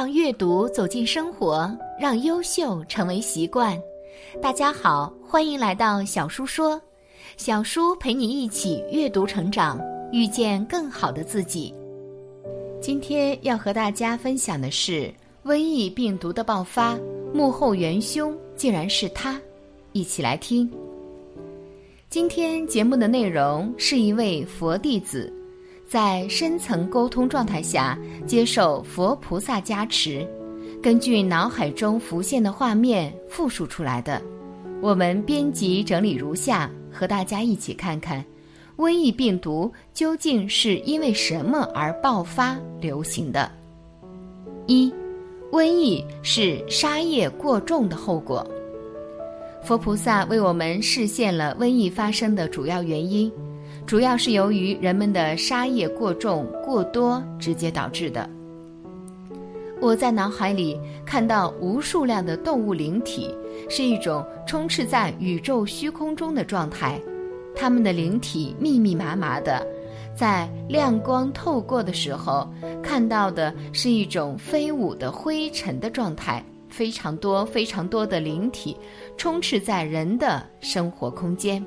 让阅读走进生活，让优秀成为习惯。大家好，欢迎来到小叔说，小叔陪你一起阅读成长，遇见更好的自己。今天要和大家分享的是瘟疫病毒的爆发，幕后元凶竟然是他。一起来听。今天节目的内容是一位佛弟子，在深层沟通状态下接受佛菩萨加持，根据脑海中浮现的画面复述出来的。我们编辑整理如下，和大家一起看看，瘟疫病毒究竟是因为什么而爆发流行的。一，瘟疫是杀业过重的后果。佛菩萨为我们示现了瘟疫发生的主要原因，主要是由于人们的杀业过重过多直接导致的。我在脑海里看到无数量的动物灵体，是一种充斥在宇宙虚空中的状态，它们的灵体密密麻麻的，在亮光透过的时候，看到的是一种飞舞的灰尘的状态。非常多、非常多的灵体充斥在人的生活空间。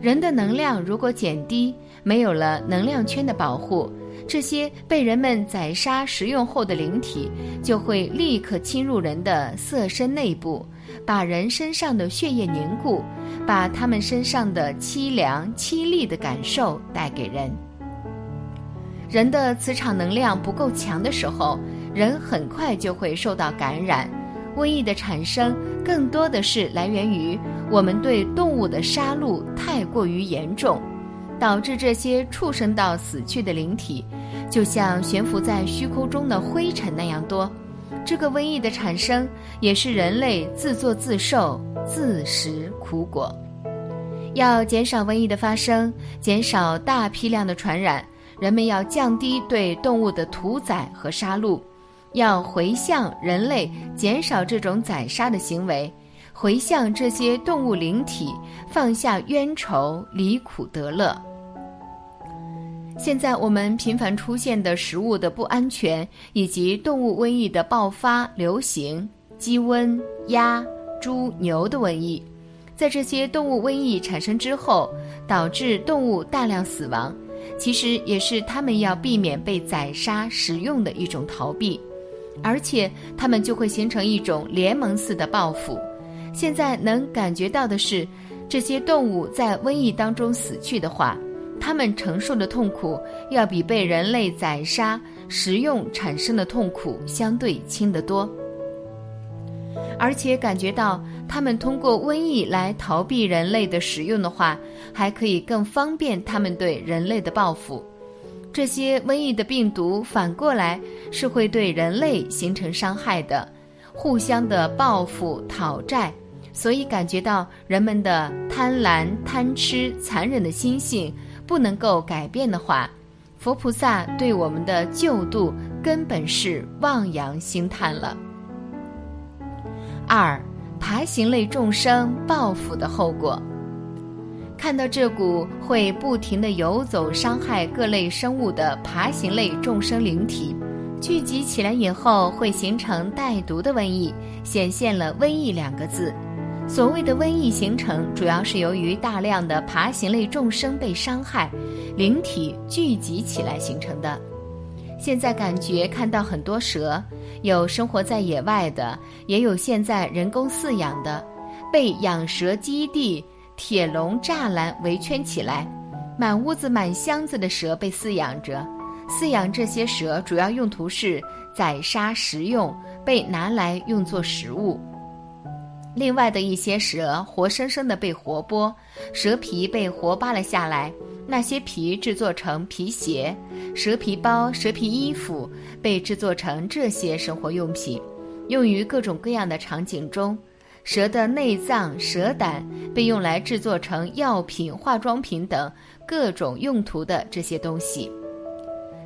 人的能量如果减低，没有了能量圈的保护，这些被人们宰杀食用后的灵体就会立刻侵入人的色身内部，把人身上的血液凝固，把他们身上的凄凉、凄厉的感受带给人。人的磁场能量不够强的时候。人很快就会受到感染，瘟疫的产生更多的是来源于我们对动物的杀戮太过于严重，导致这些畜生道死去的灵体，就像悬浮在虚空中的灰尘那样多。这个瘟疫的产生也是人类自作自受、自食苦果。要减少瘟疫的发生，减少大批量的传染，人们要降低对动物的屠宰和杀戮。要回向人类，减少这种宰杀的行为；回向这些动物灵体，放下冤仇，离苦得乐。现在我们频繁出现的食物的不安全，以及动物瘟疫的爆发、流行，鸡瘟、鸭、猪、牛的瘟疫，在这些动物瘟疫产生之后，导致动物大量死亡，其实也是他们要避免被宰杀食用的一种逃避。而且，他们就会形成一种联盟似的报复。现在能感觉到的是，这些动物在瘟疫当中死去的话，它们承受的痛苦要比被人类宰杀食用产生的痛苦相对轻得多。而且感觉到，他们通过瘟疫来逃避人类的食用的话，还可以更方便他们对人类的报复。这些瘟疫的病毒反过来是会对人类形成伤害的，互相的报复讨债，所以感觉到人们的贪婪、贪吃、残忍的心性不能够改变的话，佛菩萨对我们的救度根本是望洋兴叹了。二，爬行类众生报复的后果。看到这股会不停地游走、伤害各类生物的爬行类众生灵体，聚集起来以后会形成带毒的瘟疫，显现了“瘟疫”两个字。所谓的瘟疫形成，主要是由于大量的爬行类众生被伤害，灵体聚集起来形成的。现在感觉看到很多蛇，有生活在野外的，也有现在人工饲养的，被养蛇基地。铁笼栅栏围圈起来，满屋子、满箱子的蛇被饲养着。饲养这些蛇主要用途是宰杀食用，被拿来用作食物。另外的一些蛇活生生的被活剥，蛇皮被活扒了下来，那些皮制作成皮鞋、蛇皮包、蛇皮衣服，被制作成这些生活用品，用于各种各样的场景中。蛇的内脏、蛇胆被用来制作成药品、化妆品等各种用途的这些东西。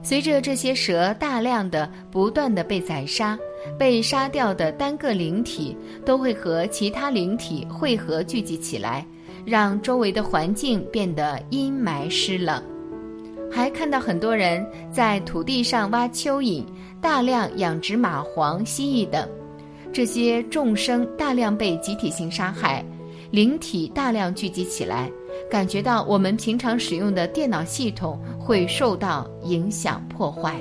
随着这些蛇大量的、不断的被宰杀，被杀掉的单个灵体都会和其他灵体汇合聚集起来，让周围的环境变得阴霾湿冷。还看到很多人在土地上挖蚯蚓，大量养殖蚂蟥、蜥蜴等。这些众生大量被集体性杀害，灵体大量聚集起来，感觉到我们平常使用的电脑系统会受到影响破坏。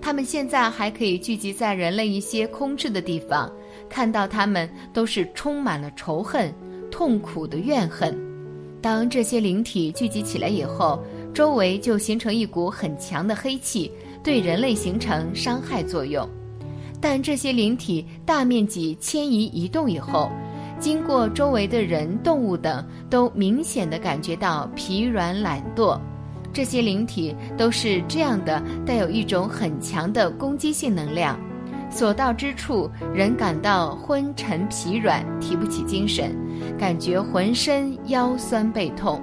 他们现在还可以聚集在人类一些空置的地方，看到他们都是充满了仇恨、痛苦的怨恨。当这些灵体聚集起来以后，周围就形成一股很强的黑气，对人类形成伤害作用。但这些灵体大面积迁移移动以后，经过周围的人、动物等，都明显的感觉到疲软懒惰。这些灵体都是这样的，带有一种很强的攻击性能量，所到之处，人感到昏沉疲软，提不起精神，感觉浑身腰酸背痛，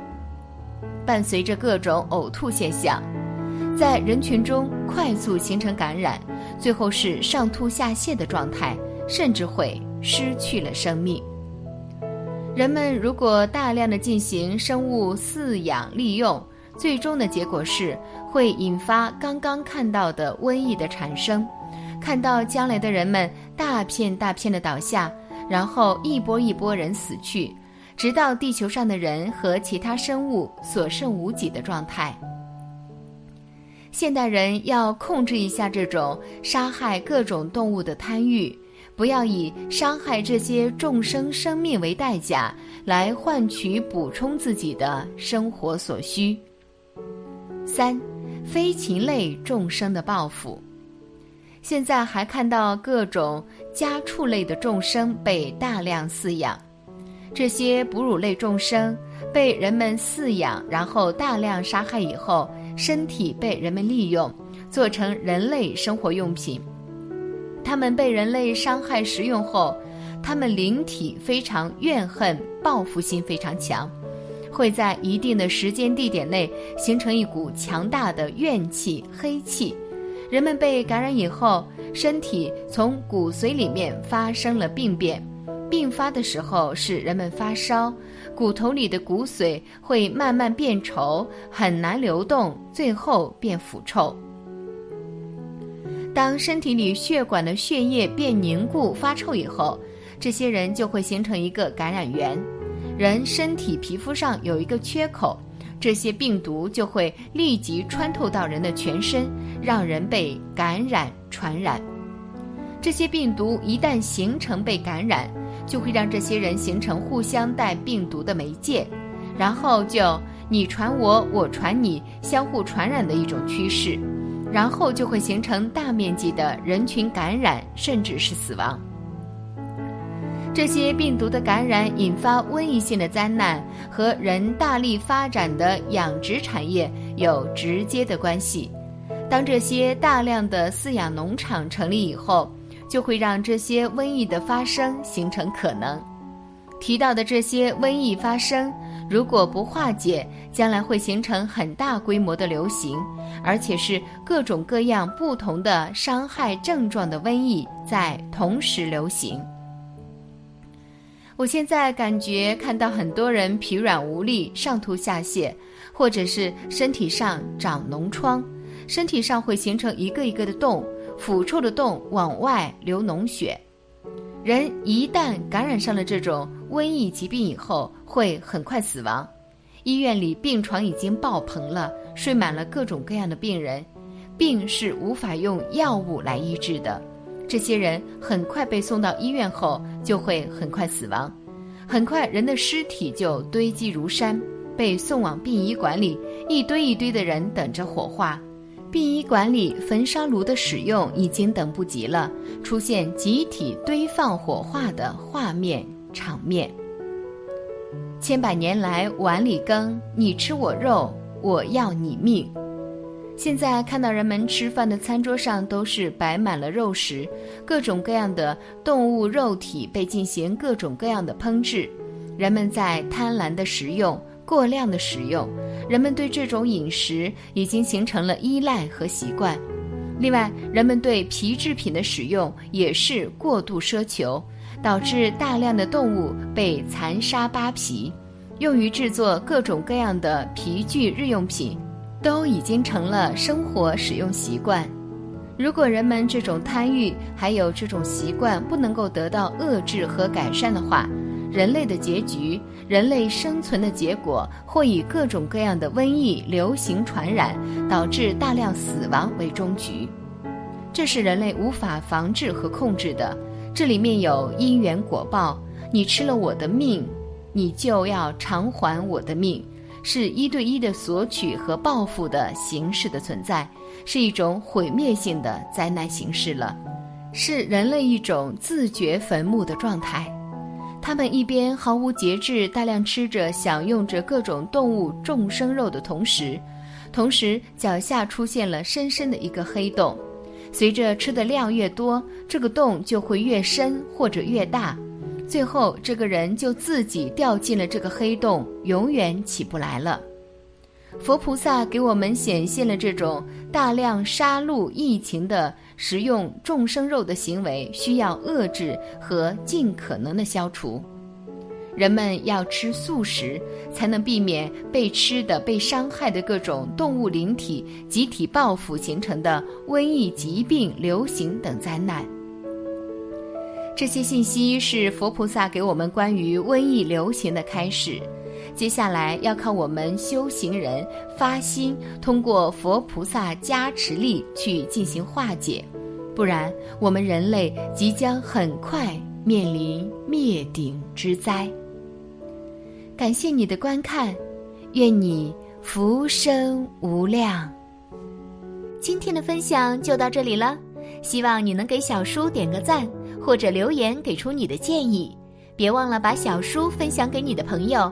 伴随着各种呕吐现象，在人群中快速形成感染。最后是上吐下泻的状态，甚至会失去了生命。人们如果大量的进行生物饲养利用，最终的结果是会引发刚刚看到的瘟疫的产生，看到将来的人们大片大片的倒下，然后一波一波人死去，直到地球上的人和其他生物所剩无几的状态。现代人要控制一下这种杀害各种动物的贪欲，不要以伤害这些众生生命为代价来换取补充自己的生活所需。三，飞禽类众生的报复。现在还看到各种家畜类的众生被大量饲养，这些哺乳类众生被人们饲养，然后大量杀害以后。身体被人们利用，做成人类生活用品。他们被人类伤害食用后，他们灵体非常怨恨，报复心非常强，会在一定的时间地点内形成一股强大的怨气、黑气。人们被感染以后，身体从骨髓里面发生了病变，病发的时候是人们发烧。骨头里的骨髓会慢慢变稠，很难流动，最后变腐臭。当身体里血管的血液变凝固、发臭以后，这些人就会形成一个感染源。人身体皮肤上有一个缺口，这些病毒就会立即穿透到人的全身，让人被感染传染。这些病毒一旦形成被感染。就会让这些人形成互相带病毒的媒介，然后就你传我，我传你，相互传染的一种趋势，然后就会形成大面积的人群感染，甚至是死亡。这些病毒的感染引发瘟疫性的灾难，和人大力发展的养殖产业有直接的关系。当这些大量的饲养农场成立以后。就会让这些瘟疫的发生形成可能。提到的这些瘟疫发生，如果不化解，将来会形成很大规模的流行，而且是各种各样不同的伤害症状的瘟疫在同时流行。我现在感觉看到很多人疲软无力、上吐下泻，或者是身体上长脓疮，身体上会形成一个一个的洞。腐臭的洞往外流脓血，人一旦感染上了这种瘟疫疾病以后，会很快死亡。医院里病床已经爆棚了，睡满了各种各样的病人，病是无法用药物来医治的。这些人很快被送到医院后，就会很快死亡，很快人的尸体就堆积如山，被送往殡仪馆里，一堆一堆的人等着火化。殡仪馆里焚烧炉的使用已经等不及了，出现集体堆放火化的画面场面。千百年来碗里羹，你吃我肉，我要你命。现在看到人们吃饭的餐桌上都是摆满了肉食，各种各样的动物肉体被进行各种各样的烹制，人们在贪婪的食用。过量的食用，人们对这种饮食已经形成了依赖和习惯。另外，人们对皮制品的使用也是过度奢求，导致大量的动物被残杀扒皮。用于制作各种各样的皮具日用品，都已经成了生活使用习惯。如果人们这种贪欲还有这种习惯不能够得到遏制和改善的话，人类的结局，人类生存的结果，或以各种各样的瘟疫流行传染，导致大量死亡为终局。这是人类无法防治和控制的。这里面有因缘果报，你吃了我的命，你就要偿还我的命。是一对一的索取和报复的形式的存在，是一种毁灭性的灾难形式了，是人类一种自掘坟墓的状态。他们一边毫无节制大量吃着、享用着各种动物众生肉的同时，同时脚下出现了深深的一个黑洞。随着吃的量越多，这个洞就会越深或者越大。最后，这个人就自己掉进了这个黑洞，永远起不来了。佛菩萨给我们显现了这种大量杀戮疫情的食用众生肉的行为需要遏制和尽可能的消除。人们要吃素食，才能避免被吃的、被伤害的各种动物灵体集体报复形成的瘟疫、疾病、流行等灾难。这些信息是佛菩萨给我们关于瘟疫流行的开始，接下来要靠我们修行人发心，通过佛菩萨加持力去进行化解，不然我们人类即将很快面临灭顶之灾。感谢你的观看，愿你福生无量。今天的分享就到这里了，希望你能给小叔点个赞。或者留言给出你的建议，别忘了把小书分享给你的朋友，